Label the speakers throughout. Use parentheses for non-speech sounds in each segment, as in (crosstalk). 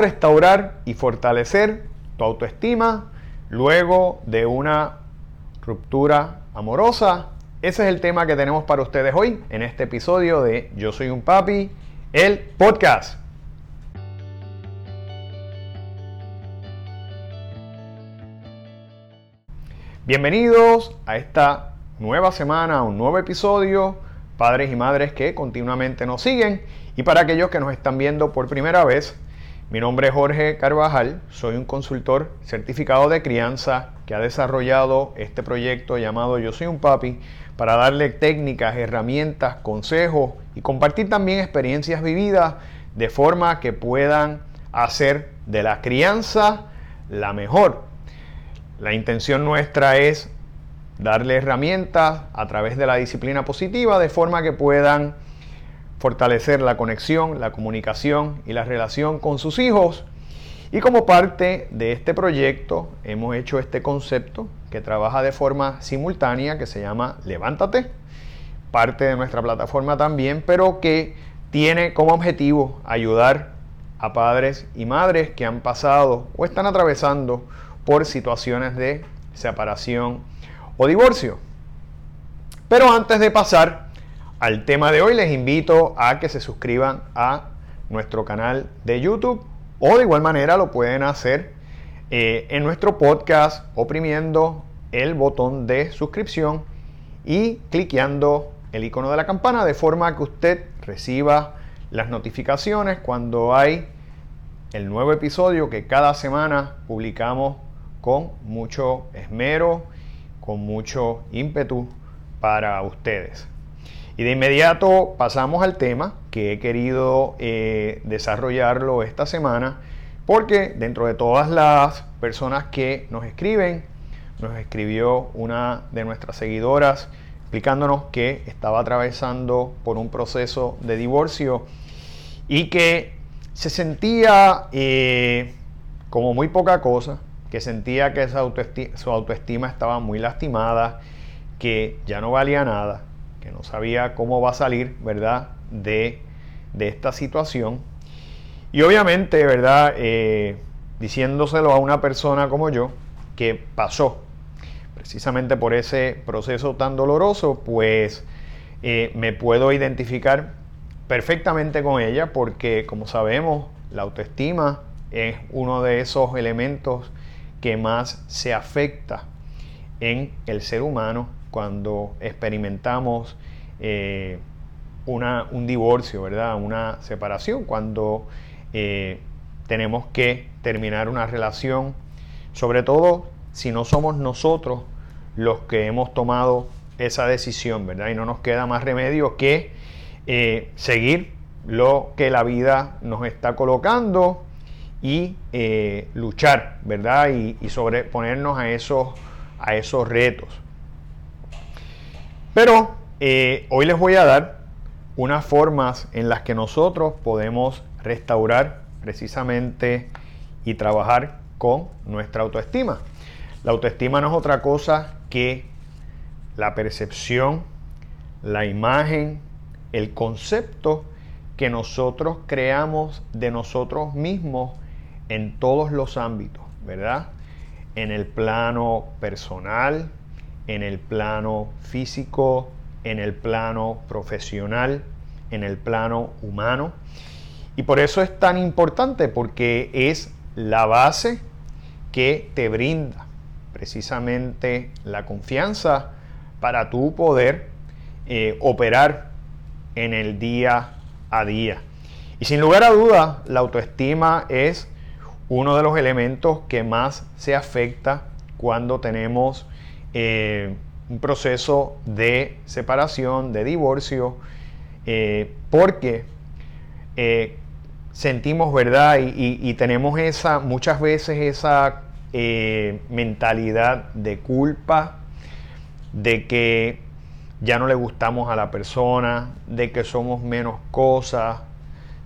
Speaker 1: restaurar y fortalecer tu autoestima luego de una ruptura amorosa. Ese es el tema que tenemos para ustedes hoy en este episodio de Yo Soy un Papi, el podcast. Bienvenidos a esta nueva semana, un nuevo episodio, padres y madres que continuamente nos siguen y para aquellos que nos están viendo por primera vez, mi nombre es Jorge Carvajal, soy un consultor certificado de crianza que ha desarrollado este proyecto llamado Yo Soy un Papi para darle técnicas, herramientas, consejos y compartir también experiencias vividas de forma que puedan hacer de la crianza la mejor. La intención nuestra es darle herramientas a través de la disciplina positiva de forma que puedan fortalecer la conexión, la comunicación y la relación con sus hijos. Y como parte de este proyecto hemos hecho este concepto que trabaja de forma simultánea que se llama Levántate, parte de nuestra plataforma también, pero que tiene como objetivo ayudar a padres y madres que han pasado o están atravesando por situaciones de separación o divorcio. Pero antes de pasar al tema de hoy, les invito a que se suscriban a nuestro canal de YouTube o de igual manera lo pueden hacer eh, en nuestro podcast oprimiendo el botón de suscripción y cliqueando el icono de la campana de forma que usted reciba las notificaciones cuando hay el nuevo episodio que cada semana publicamos con mucho esmero, con mucho ímpetu para ustedes. Y de inmediato pasamos al tema que he querido eh, desarrollarlo esta semana, porque dentro de todas las personas que nos escriben, nos escribió una de nuestras seguidoras explicándonos que estaba atravesando por un proceso de divorcio y que se sentía eh, como muy poca cosa, que sentía que su autoestima estaba muy lastimada, que ya no valía nada no sabía cómo va a salir, ¿verdad?, de, esta situación. Y obviamente, ¿verdad?, eh, diciéndoselo a una persona como yo, que pasó precisamente por ese proceso tan doloroso, pues eh, me puedo identificar perfectamente con ella porque, como sabemos, la autoestima es uno de esos elementos que más se afecta en el ser humano cuando experimentamos eh, una, un divorcio, ¿verdad? Una separación, cuando eh, tenemos que terminar una relación, sobre todo si no somos nosotros los que hemos tomado esa decisión, ¿verdad? Y no nos queda más remedio que eh, seguir lo que la vida nos está colocando y luchar, ¿verdad? Y, y sobreponernos a esos, a esos retos. Pero eh, hoy les voy a dar unas formas en las que nosotros podemos restaurar precisamente y trabajar con nuestra autoestima. La autoestima no es otra cosa que la percepción, la imagen, el concepto que nosotros creamos de nosotros mismos en todos los ámbitos, ¿verdad? En el plano personal, en el plano físico, en el plano profesional, en el plano humano. Y por eso es tan importante, porque es la base que te brinda precisamente la confianza para tu poder eh, operar en el día a día. Y sin lugar a duda, la autoestima es uno de los elementos que más se afecta cuando tenemos eh, un proceso de separación, de divorcio, eh, porque eh, sentimos, ¿verdad? Y, tenemos esa, muchas veces esa mentalidad de culpa, de que ya no le gustamos a la persona, de que somos menos cosas,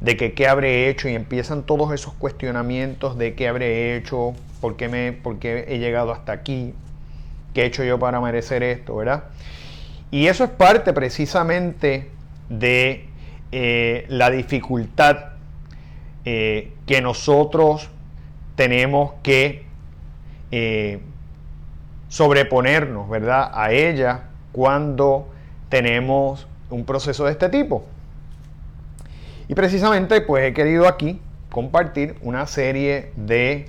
Speaker 1: de que qué habré hecho y empiezan todos esos cuestionamientos de qué habré hecho, por qué, me, por qué he llegado hasta aquí. ¿Qué he hecho yo para merecer esto, verdad? Y eso es parte precisamente de eh, la dificultad eh, que nosotros tenemos que eh, sobreponernos, ¿verdad? A ella cuando tenemos un proceso de este tipo. Y precisamente pues he querido aquí compartir una serie de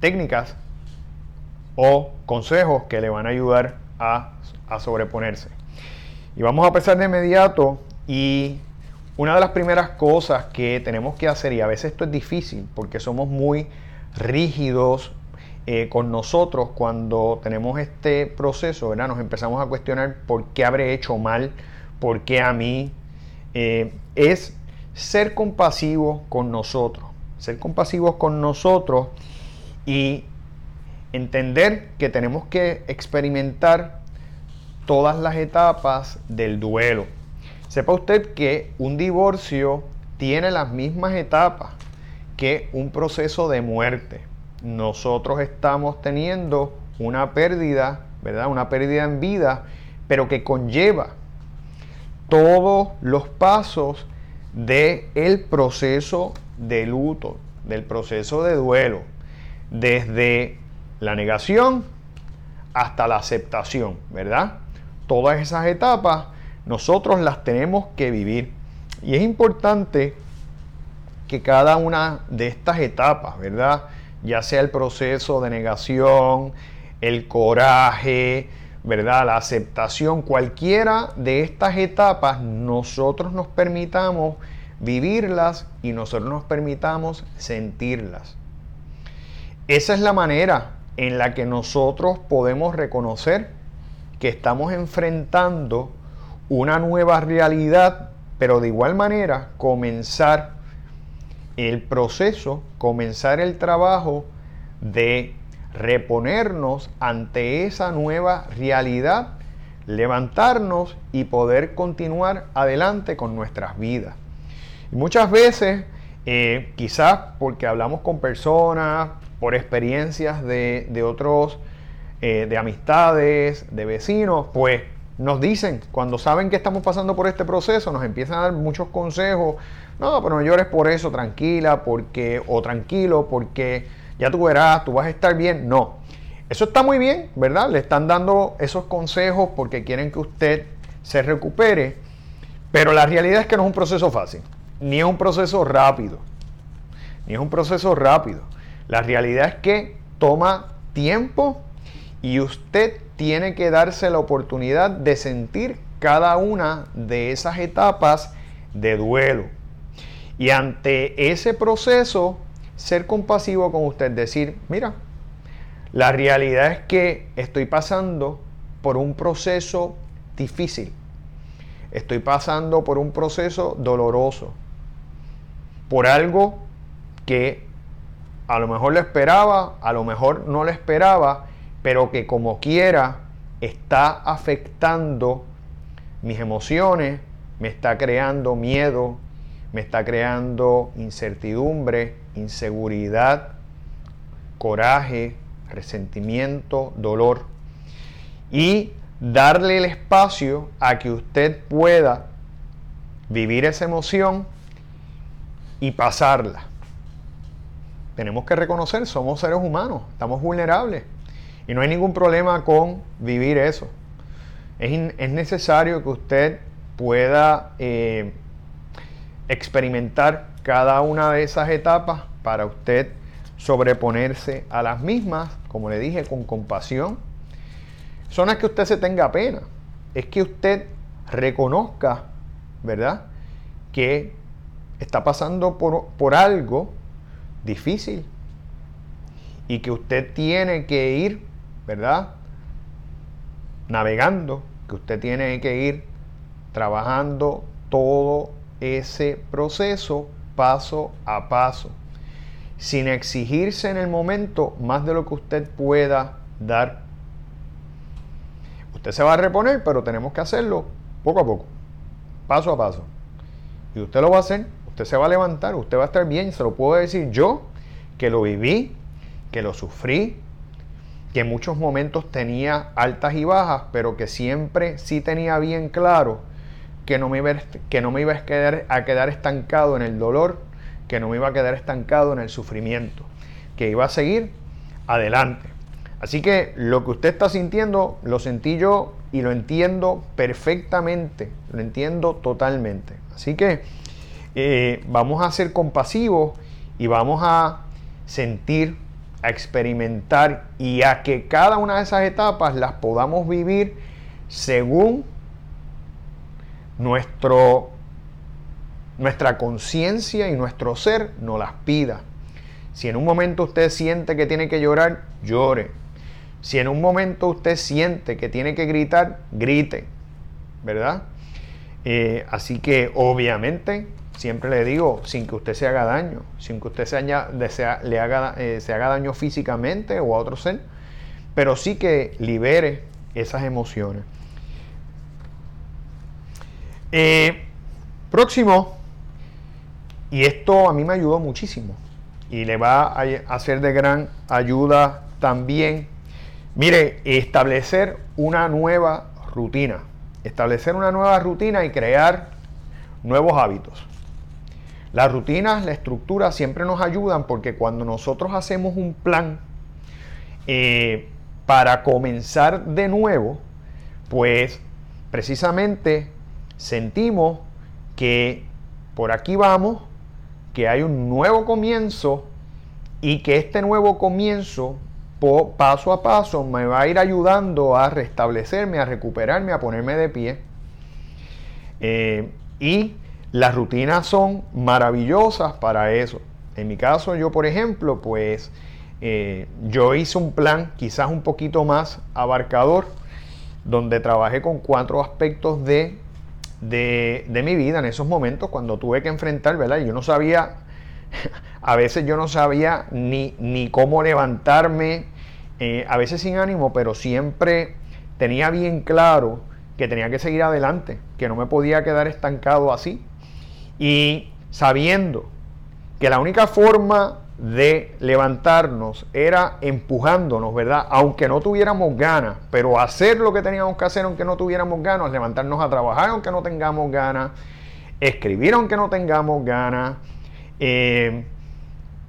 Speaker 1: técnicas o consejos que le van a ayudar a, a sobreponerse. Y vamos a empezar de inmediato y una de las primeras cosas que tenemos que hacer, y a veces esto es difícil porque somos muy rígidos eh, con nosotros cuando tenemos este proceso, ¿verdad? Nos empezamos a cuestionar por qué habré hecho mal, por qué a mí. Eh, es ser compasivos con nosotros, ser compasivos con nosotros y entender que tenemos que experimentar todas las etapas del duelo. Sepa usted que un divorcio tiene las mismas etapas que un proceso de muerte nosotros estamos teniendo una pérdida, ¿verdad? Una pérdida en vida, pero que conlleva todos los pasos del el proceso de luto, del proceso de duelo, desde la negación hasta la aceptación, ¿verdad? Todas esas etapas nosotros las tenemos que vivir. Y es importante que cada una de estas etapas, ¿verdad? ya sea el proceso de negación, el coraje, ¿verdad? La aceptación, cualquiera de estas etapas, nosotros nos permitamos vivirlas y nosotros nos permitamos sentirlas. Esa es la manera en la que nosotros podemos reconocer que estamos enfrentando una nueva realidad, pero de igual manera comenzar el proceso, comenzar el trabajo de reponernos ante esa nueva realidad, levantarnos y poder continuar adelante con nuestras vidas. muchas veces, eh, quizás porque hablamos con personas, por experiencias de, otros, eh, de amistades, de vecinos, pues nos dicen, cuando saben que estamos pasando por este proceso, nos empiezan a dar muchos consejos. No, pero no llores por eso, tranquila, porque, o tranquilo, porque ya tú verás, tú vas a estar bien. No, eso está muy bien, ¿verdad? Le están dando esos consejos porque quieren que usted se recupere, pero la realidad es que no es un proceso fácil, ni es un proceso rápido, ni es un proceso rápido. La realidad es que toma tiempo y usted tiene que darse la oportunidad de sentir cada una de esas etapas de duelo. Y ante ese proceso, ser compasivo con usted, decir, mira, la realidad es que estoy pasando por un proceso difícil. Estoy pasando por un proceso doloroso. Por algo que a lo mejor lo esperaba, a lo mejor no lo esperaba, pero que como quiera está afectando mis emociones, me está creando miedo, me está creando incertidumbre, inseguridad, coraje, resentimiento, dolor. Y darle el espacio a que usted pueda vivir esa emoción y pasarla. Tenemos que reconocer, somos seres humanos, estamos vulnerables. Y no hay ningún problema con vivir eso. Es, necesario que usted pueda eh, experimentar cada una de esas etapas para usted sobreponerse a las mismas, como le dije, con compasión. Son las que usted se tenga pena. Es que usted reconozca, ¿verdad? Que está pasando por, por algo difícil y que usted tiene que ir ¿verdad? Navegando, que usted tiene que ir trabajando todo ese proceso paso a paso, sin exigirse en el momento más de lo que usted pueda dar. Usted se va a reponer, pero tenemos que hacerlo poco a poco, paso a paso. Y usted lo va a hacer, usted se va a levantar, usted va a estar bien, se lo puedo decir yo, que lo viví, que lo sufrí, que en muchos momentos tenía altas y bajas, pero que siempre sí tenía bien claro que no me iba, a quedar estancado en el dolor, que no me iba a quedar estancado en el sufrimiento, que iba a seguir adelante. Así que lo que usted está sintiendo lo sentí yo y lo entiendo perfectamente, lo entiendo totalmente. Así que eh, vamos a ser compasivos y vamos a sentir, a experimentar y a que cada una de esas etapas las podamos vivir según nuestro, nuestra conciencia y nuestro ser nos las pida. Si en un momento usted siente que tiene que llorar, llore. Si en un momento usted siente que tiene que gritar, grite. ¿Verdad? Eh, así que obviamente, siempre le digo, sin que usted se haga daño, sin que usted se, le haga, eh, se haga daño físicamente o a otro ser, pero sí que libere esas emociones. Eh, próximo, y esto a mí me ayudó muchísimo y le va a hacer de gran ayuda también Mire, establecer una nueva rutina. Establecer una nueva rutina y crear nuevos hábitos. Las rutinas, la estructura siempre nos ayudan porque cuando nosotros hacemos un plan eh, para comenzar de nuevo, pues precisamente sentimos que por aquí vamos, que hay un nuevo comienzo y que este nuevo comienzo paso a paso me va a ir ayudando a restablecerme, a recuperarme, a ponerme de pie. Eh, y las rutinas son maravillosas para eso. En mi caso, yo por ejemplo, pues eh, yo hice un plan quizás un poquito más abarcador, donde trabajé con cuatro aspectos de, de, mi vida en esos momentos cuando tuve que enfrentar, ¿verdad? Yo no sabía, (laughs) a veces yo no sabía ni, ni cómo levantarme, eh, a veces sin ánimo, pero siempre tenía bien claro que tenía que seguir adelante, que no me podía quedar estancado así. Y sabiendo que la única forma de levantarnos era empujándonos, ¿verdad? Aunque no tuviéramos ganas, pero hacer lo que teníamos que hacer aunque no tuviéramos ganas, levantarnos a trabajar aunque no tengamos ganas, escribir aunque no tengamos ganas, eh,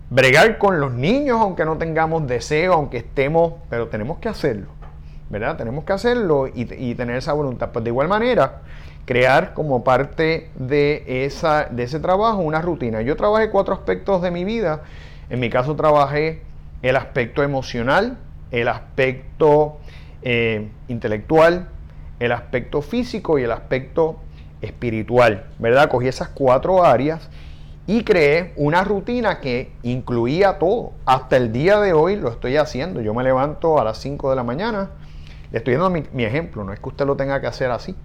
Speaker 1: bregar con los niños aunque no tengamos deseo, aunque estemos, pero tenemos que hacerlo, ¿verdad? Tenemos que hacerlo y, tener esa voluntad. Pues de igual manera, crear como parte de, esa, de ese trabajo una rutina. Yo trabajé cuatro aspectos de mi vida. En mi caso trabajé el aspecto emocional, el aspecto eh, intelectual, el aspecto físico y el aspecto espiritual, ¿verdad? Cogí esas cuatro áreas y creé una rutina que incluía todo. Hasta el día de hoy lo estoy haciendo. Yo me levanto a las 5 de la mañana. Le estoy dando mi, ejemplo, no es que usted lo tenga que hacer así.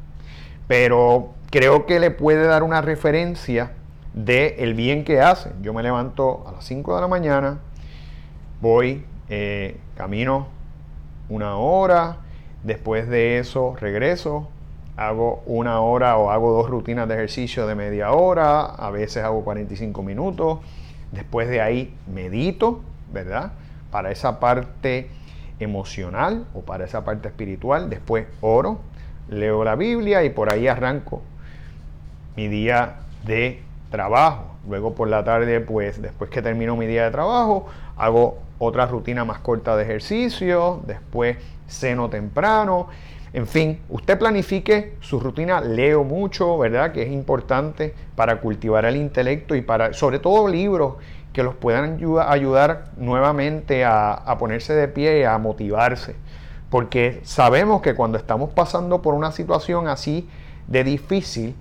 Speaker 1: Pero creo que le puede dar una referencia de el bien que hace. Yo me levanto a las 5 de la mañana, voy, eh, camino una hora, después de eso regreso, hago una hora o hago dos rutinas de ejercicio de media hora, a veces hago 45 minutos, después de ahí medito, ¿verdad? Para esa parte emocional o para esa parte espiritual, después oro, leo la Biblia y por ahí arranco mi día de trabajo. Luego por la tarde, pues después que termino mi día de trabajo, hago otra rutina más corta de ejercicio, después ceno temprano en fin, usted planifique su rutina, leo mucho, ¿verdad? Que es importante para cultivar el intelecto y para, sobre todo, libros que los puedan ayudar nuevamente a, ponerse de pie y a motivarse. Porque sabemos que cuando estamos pasando por una situación así de difícil,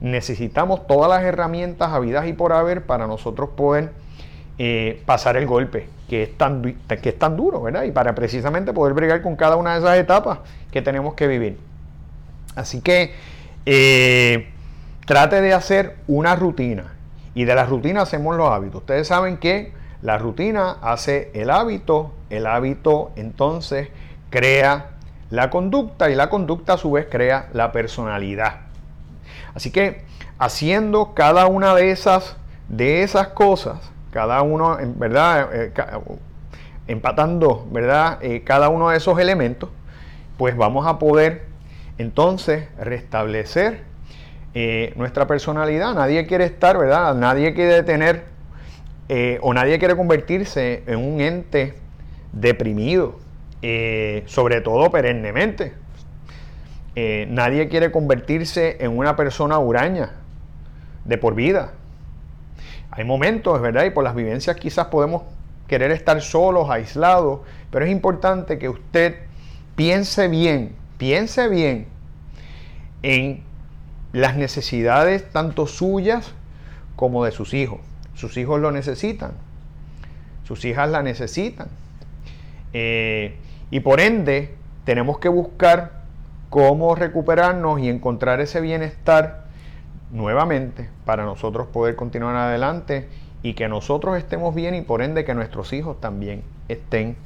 Speaker 1: necesitamos todas las herramientas habidas y por haber para nosotros poder eh, pasar el golpe que es, tan, que es tan duro, ¿verdad? Y para precisamente poder bregar con cada una de esas etapas que tenemos que vivir. Así que eh, trate de hacer una rutina y de la rutina hacemos los hábitos. Ustedes saben que la rutina hace el hábito, el hábito entonces crea la conducta y la conducta a su vez crea la personalidad. Así que haciendo cada una de esas, de esas cosas, cada uno, ¿verdad? Eh, empatando, ¿verdad? Eh, cada uno de esos elementos, pues vamos a poder entonces restablecer eh, nuestra personalidad. Nadie quiere estar, ¿verdad? Nadie quiere tener eh, o nadie quiere convertirse en un ente deprimido, eh, sobre todo perennemente. Eh, nadie quiere convertirse en una persona huraña de por vida. Hay momentos, ¿verdad? Y por las vivencias quizás podemos querer estar solos, aislados, pero es importante que usted piense bien, piense bien en las necesidades tanto suyas como de sus hijos. Sus hijos lo necesitan, sus hijas la necesitan. Eh, y por ende, tenemos que buscar cómo recuperarnos y encontrar ese bienestar nuevamente para nosotros poder continuar adelante y que nosotros estemos bien y por ende que nuestros hijos también estén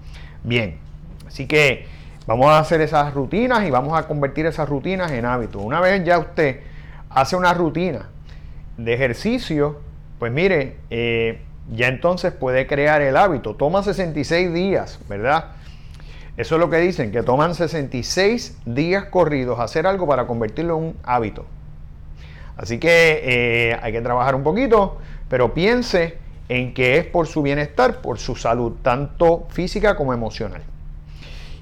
Speaker 1: bien. Así que vamos a hacer esas rutinas y vamos a convertir esas rutinas en hábitos. Una vez ya usted hace una rutina de ejercicio, pues mire, eh, ya entonces puede crear el hábito. Toma 66 días, ¿verdad? Eso es lo que dicen, que toman 66 días corridos hacer algo para convertirlo en un hábito. Así que eh, hay que trabajar un poquito, pero piense en que es por su bienestar, por su salud, tanto física como emocional.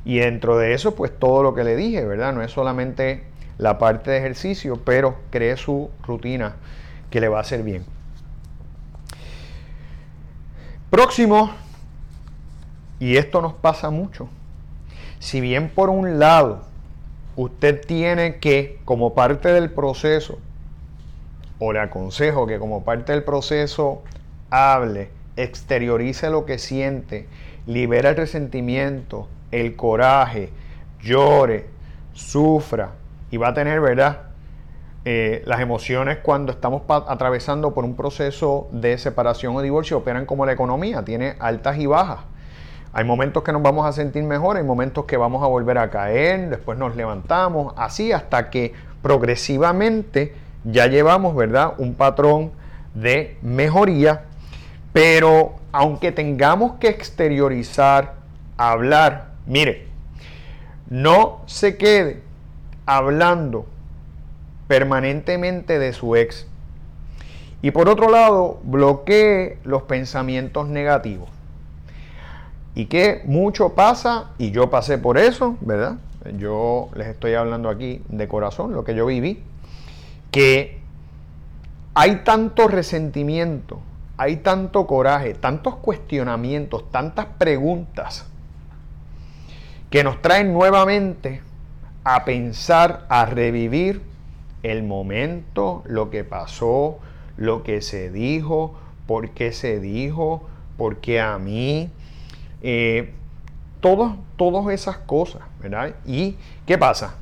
Speaker 1: Y dentro de eso, pues todo lo que le dije, ¿verdad? No es solamente la parte de ejercicio, pero cree su rutina que le va a hacer bien. Próximo, y esto nos pasa mucho, si bien por un lado usted tiene que, como parte del proceso, o le aconsejo que como parte del proceso hable, exteriorice lo que siente, libera el resentimiento, el coraje, llore, sufra y va a tener, ¿verdad? Eh, las emociones cuando estamos atravesando por un proceso de separación o divorcio operan como la economía, tiene altas y bajas. Hay momentos que nos vamos a sentir mejor, hay momentos que vamos a volver a caer, después nos levantamos, así hasta que progresivamente ya llevamos, ¿verdad? Un patrón de mejoría, pero aunque tengamos que exteriorizar, hablar, mire, no se quede hablando permanentemente de su ex. Y por otro lado, bloquee los pensamientos negativos. Y que mucho pasa, y yo pasé por eso, ¿verdad? Yo les estoy hablando aquí de corazón, lo que yo viví, que hay tanto resentimiento, hay tanto coraje, tantos cuestionamientos, tantas preguntas que nos traen nuevamente a pensar, a revivir el momento, lo que pasó, lo que se dijo, por qué se dijo, por qué a mí, eh, todas esas cosas, ¿verdad? ¿Y qué pasa?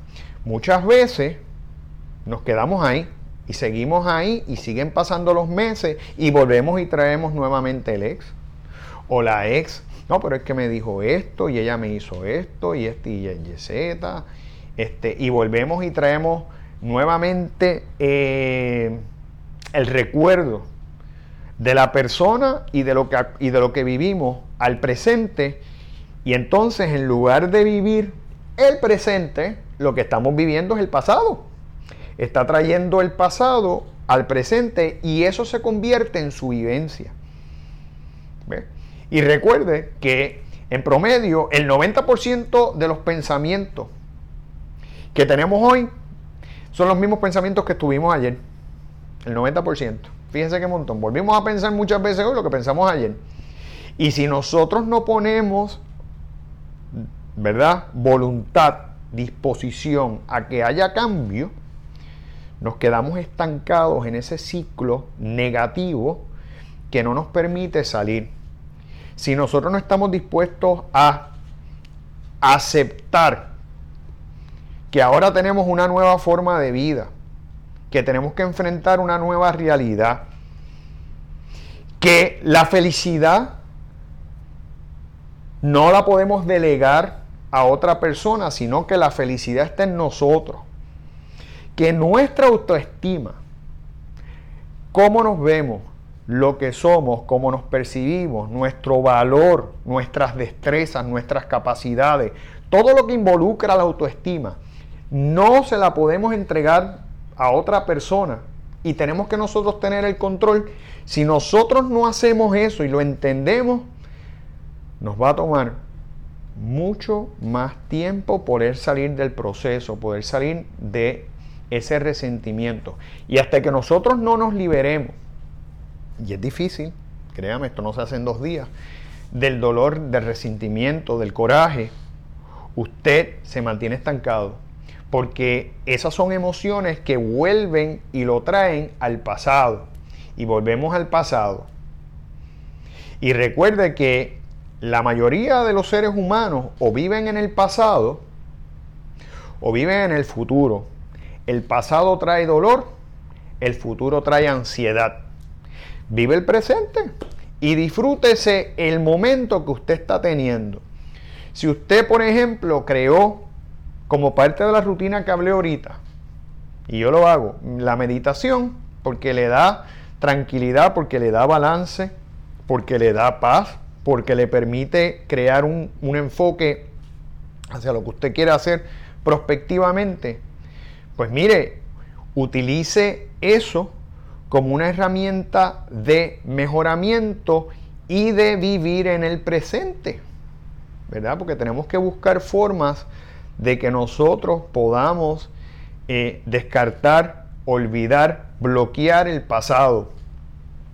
Speaker 1: Muchas veces nos quedamos ahí y seguimos ahí y siguen pasando los meses y volvemos y traemos nuevamente el ex o la ex. No, pero es que me dijo esto y ella me hizo esto y este y y z. Este, y volvemos y traemos nuevamente eh, el recuerdo de la persona y de, lo que, y de lo que vivimos al presente. Y entonces en lugar de vivir el presente, lo que estamos viviendo es el pasado. Está trayendo el pasado al presente y eso se convierte en su vivencia. Y recuerde que en promedio el 90% de los pensamientos que tenemos hoy son los mismos pensamientos que tuvimos ayer. El 90%. Fíjense qué montón. Volvimos a pensar muchas veces hoy lo que pensamos ayer. Y si nosotros no ponemos, ¿verdad? Voluntad, disposición a que haya cambio, nos quedamos estancados en ese ciclo negativo que no nos permite salir. Si nosotros no estamos dispuestos a aceptar que ahora tenemos una nueva forma de vida, que tenemos que enfrentar una nueva realidad, que la felicidad no la podemos delegar a otra persona, sino que la felicidad está en nosotros. Que nuestra autoestima, cómo nos vemos, lo que somos, cómo nos percibimos, nuestro valor, nuestras destrezas, nuestras capacidades, todo lo que involucra la autoestima, no se la podemos entregar a otra persona y tenemos que nosotros tener el control. Si nosotros no hacemos eso y lo entendemos, nos va a tomar mucho más tiempo poder salir del proceso, poder salir de ese resentimiento. Y hasta que nosotros no nos liberemos, y es difícil, créame, esto no se hace en dos días, del dolor, del resentimiento, del coraje, usted se mantiene estancado. Porque esas son emociones que vuelven y lo traen al pasado. Y volvemos al pasado. Y recuerde que la mayoría de los seres humanos o viven en el pasado o viven en el futuro. El pasado trae dolor, el futuro trae ansiedad. Vive el presente y disfrútese el momento que usted está teniendo. Si usted, por ejemplo, creó como parte de la rutina que hablé ahorita, y yo lo hago, la meditación, porque le da tranquilidad, porque le da balance, porque le da paz, porque le permite crear un, un enfoque hacia lo que usted quiere hacer prospectivamente, pues mire, utilice eso como una herramienta de mejoramiento y de vivir en el presente, ¿verdad? Porque tenemos que buscar formas de que nosotros podamos eh, descartar, olvidar, bloquear el pasado.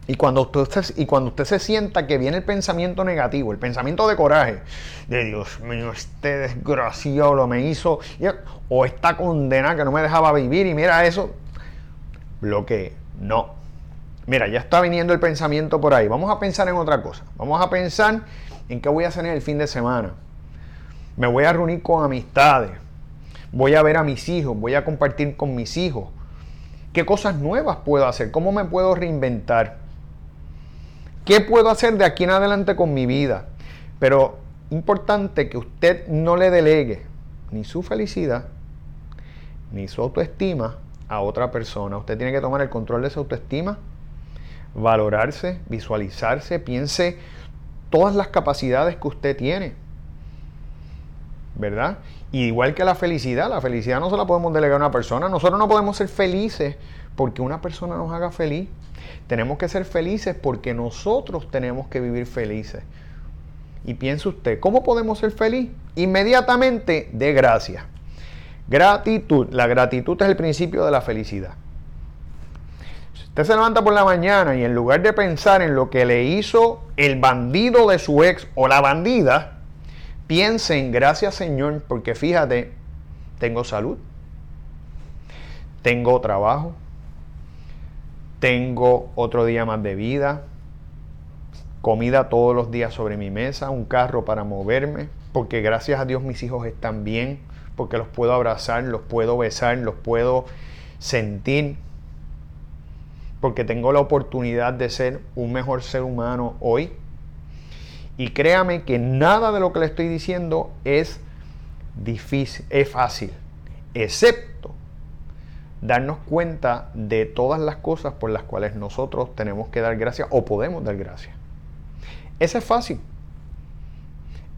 Speaker 1: Y cuando, usted, y cuando usted se sienta que viene el pensamiento negativo, el pensamiento de coraje, de Dios mío, este desgraciado lo me hizo, o esta condena que no me dejaba vivir, y mira eso, bloquee no. Mira, ya está viniendo el pensamiento por ahí. Vamos a pensar en otra cosa. Vamos a pensar en qué voy a hacer en el fin de semana. Me voy a reunir con amistades. Voy a ver a mis hijos. Voy a compartir con mis hijos. ¿Qué cosas nuevas puedo hacer? ¿Cómo me puedo reinventar? ¿Qué puedo hacer de aquí en adelante con mi vida? Pero importante que usted no le delegue ni su felicidad, ni su autoestima a otra persona. Usted tiene que tomar el control de su autoestima, valorarse, visualizarse, piense todas las capacidades que usted tiene. ¿Verdad? igual que la felicidad, la felicidad no se la podemos delegar a una persona. Nosotros no podemos ser felices porque una persona nos haga feliz. Tenemos que ser felices porque nosotros tenemos que vivir felices. Y piense usted, ¿cómo podemos ser feliz? Inmediatamente de gracia. Gratitud. La gratitud es el principio de la felicidad. Si usted se levanta por la mañana y en lugar de pensar en lo que le hizo el bandido de su ex o la bandida, piense en gracias Señor, porque fíjate, tengo salud, tengo trabajo, tengo otro día más de vida, comida todos los días sobre mi mesa, un carro para moverme, porque gracias a Dios mis hijos están bien porque los puedo abrazar, los puedo besar, los puedo sentir, porque tengo la oportunidad de ser un mejor ser humano hoy. Y créame que nada de lo que le estoy diciendo es difícil, es fácil, excepto darnos cuenta de todas las cosas por las cuales nosotros tenemos que dar gracias o podemos dar gracias. Ese es fácil.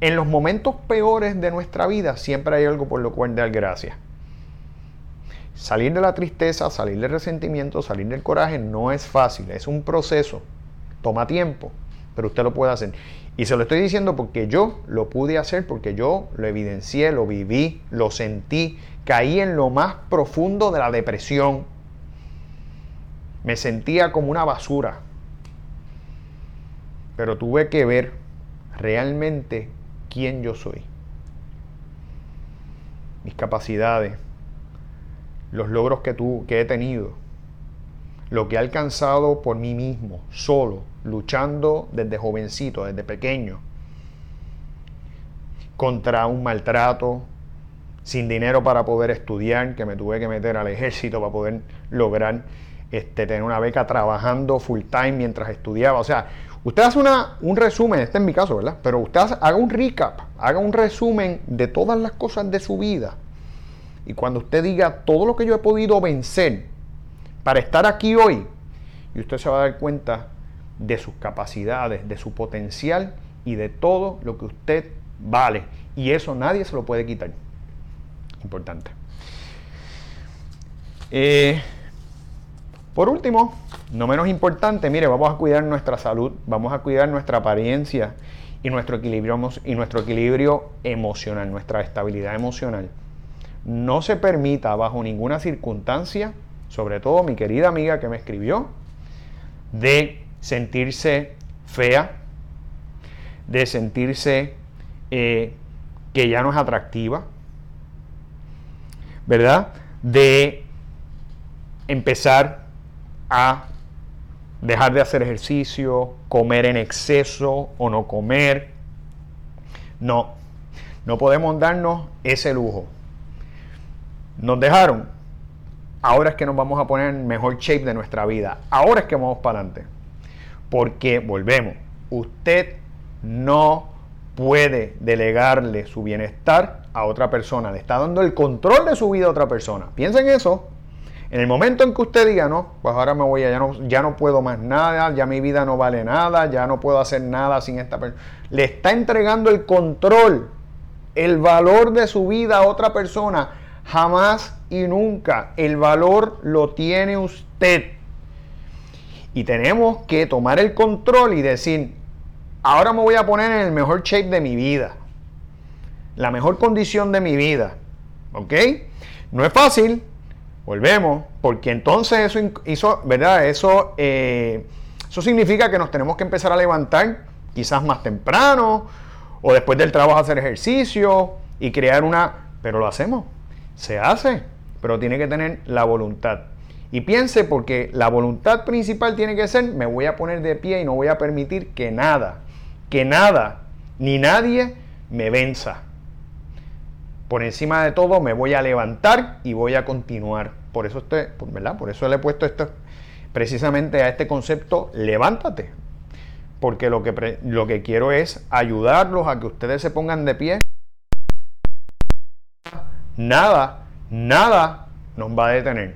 Speaker 1: En los momentos peores de nuestra vida siempre hay algo por lo cual dar gracias. Salir de la tristeza, salir del resentimiento, salir del coraje no es fácil, es un proceso, toma tiempo, pero usted lo puede hacer. Y se lo estoy diciendo porque yo lo pude hacer, porque yo lo evidencié, lo viví, lo sentí, caí en lo más profundo de la depresión. Me sentía como una basura. Pero tuve que ver realmente quién yo soy, mis capacidades, los logros que, tú, que he tenido, lo que he alcanzado por mí mismo, solo, luchando desde jovencito, desde pequeño, contra un maltrato, sin dinero para poder estudiar, que me tuve que meter al ejército para poder lograr este, tener una beca trabajando full time mientras estudiaba. O sea, Usted hace una, un resumen, este es mi caso, ¿verdad? Pero usted haga un recap, haga un resumen de todas las cosas de su vida. Y cuando usted diga todo lo que yo he podido vencer para estar aquí hoy, y usted se va a dar cuenta de sus capacidades, de su potencial y de todo lo que usted vale. Y eso nadie se lo puede quitar. Importante. Eh, Por último, no menos importante, mire, vamos a cuidar nuestra salud, vamos a cuidar nuestra apariencia y nuestro equilibrio, y nuestro equilibrio emocional, nuestra estabilidad emocional. No se permita bajo ninguna circunstancia, sobre todo mi querida amiga que me escribió, de sentirse fea, de sentirse eh, que ya no es atractiva, ¿verdad? De empezar a dejar de hacer ejercicio, comer en exceso o no comer. No, no podemos darnos ese lujo. Nos dejaron. Ahora es que nos vamos a poner en mejor shape de nuestra vida. Ahora es que vamos para adelante. Porque volvemos. Usted no puede delegarle su bienestar a otra persona. Le está dando el control de su vida a otra persona. Piensen eso. En el momento en que usted diga, no, pues ahora me voy ya no, ya no puedo más nada, ya mi vida no vale nada, ya no puedo hacer nada sin esta persona. Le está entregando el control, el valor de su vida a otra persona. Jamás y nunca. El valor lo tiene usted. Y tenemos que tomar el control y decir, ahora me voy a poner en el mejor shape de mi vida. La mejor condición de mi vida. ¿Ok? No es fácil, Volvemos, porque entonces eso hizo, ¿verdad? Eso, eh, eso significa que nos tenemos que empezar a levantar quizás más temprano o después del trabajo hacer ejercicio y crear una... Pero lo hacemos, se hace, pero tiene que tener la voluntad. Y piense porque la voluntad principal tiene que ser, me voy a poner de pie y no voy a permitir que nada, que nada, ni nadie me venza por encima de todo me voy a levantar y voy a continuar. Por eso, estoy, ¿verdad? Por eso le he puesto esto precisamente a este concepto, levántate. Porque lo que, lo que quiero es ayudarlos a que ustedes se pongan de pie. Nada, nada nos va a detener.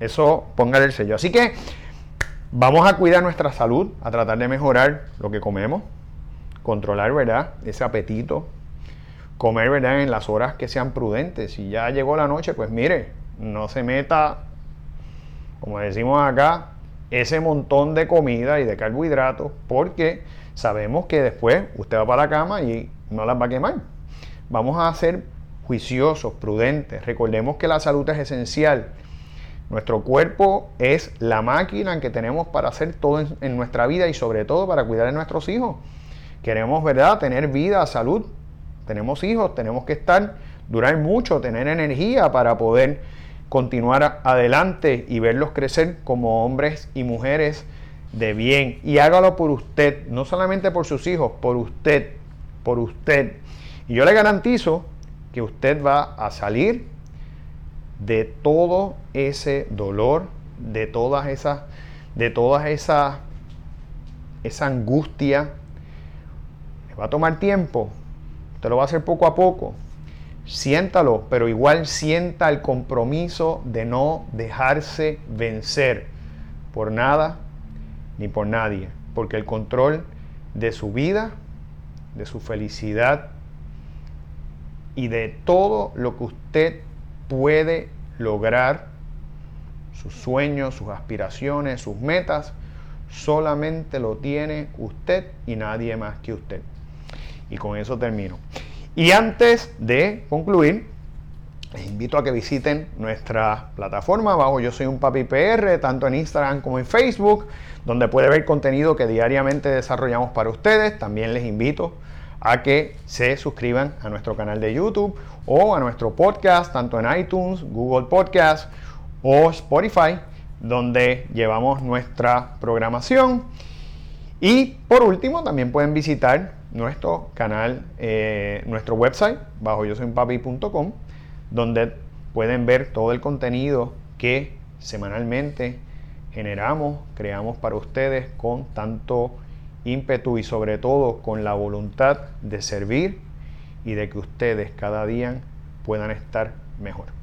Speaker 1: Eso póngale el sello. Así que vamos a cuidar nuestra salud, a tratar de mejorar lo que comemos, controlar, ¿verdad? Ese apetito, comer, ¿verdad? En las horas que sean prudentes. Si ya llegó la noche, pues mire, no se meta, como decimos acá, ese montón de comida y de carbohidratos, porque sabemos que después usted va para la cama y no las va a quemar. Vamos a ser juiciosos, prudentes. Recordemos que la salud es esencial. Nuestro cuerpo es la máquina que tenemos para hacer todo en, nuestra vida y sobre todo para cuidar de nuestros hijos. Queremos, ¿verdad?, tener vida, salud, tenemos hijos, tenemos que estar, durar mucho, tener energía para poder continuar adelante y verlos crecer como hombres y mujeres de bien. Y hágalo por usted, no solamente por sus hijos, por usted, por usted. Y yo le garantizo que usted va a salir de todo ese dolor, de todas esas, de todas esas, esa angustia. Le va a tomar tiempo, Usted lo va a hacer poco a poco. Siéntalo, pero igual sienta el compromiso de no dejarse vencer por nada ni por nadie. Porque el control de su vida, de su felicidad y de todo lo que usted puede lograr, sus sueños, sus aspiraciones, sus metas, solamente lo tiene usted y nadie más que usted. Y con eso termino. Y antes de concluir, les invito a que visiten nuestra plataforma bajo Yo Soy un Papi PR, tanto en Instagram como en Facebook, donde puede ver contenido que diariamente desarrollamos para ustedes. También les invito a que se suscriban a nuestro canal de YouTube o a nuestro podcast, tanto en iTunes, Google Podcast o Spotify, donde llevamos nuestra programación. Y por último, también pueden visitar nuestro canal, eh, nuestro website, bajo yo soy papi.com, donde pueden ver todo el contenido que semanalmente generamos, creamos para ustedes con tanto ímpetu y sobre todo con la voluntad de servir y de que ustedes cada día puedan estar mejor.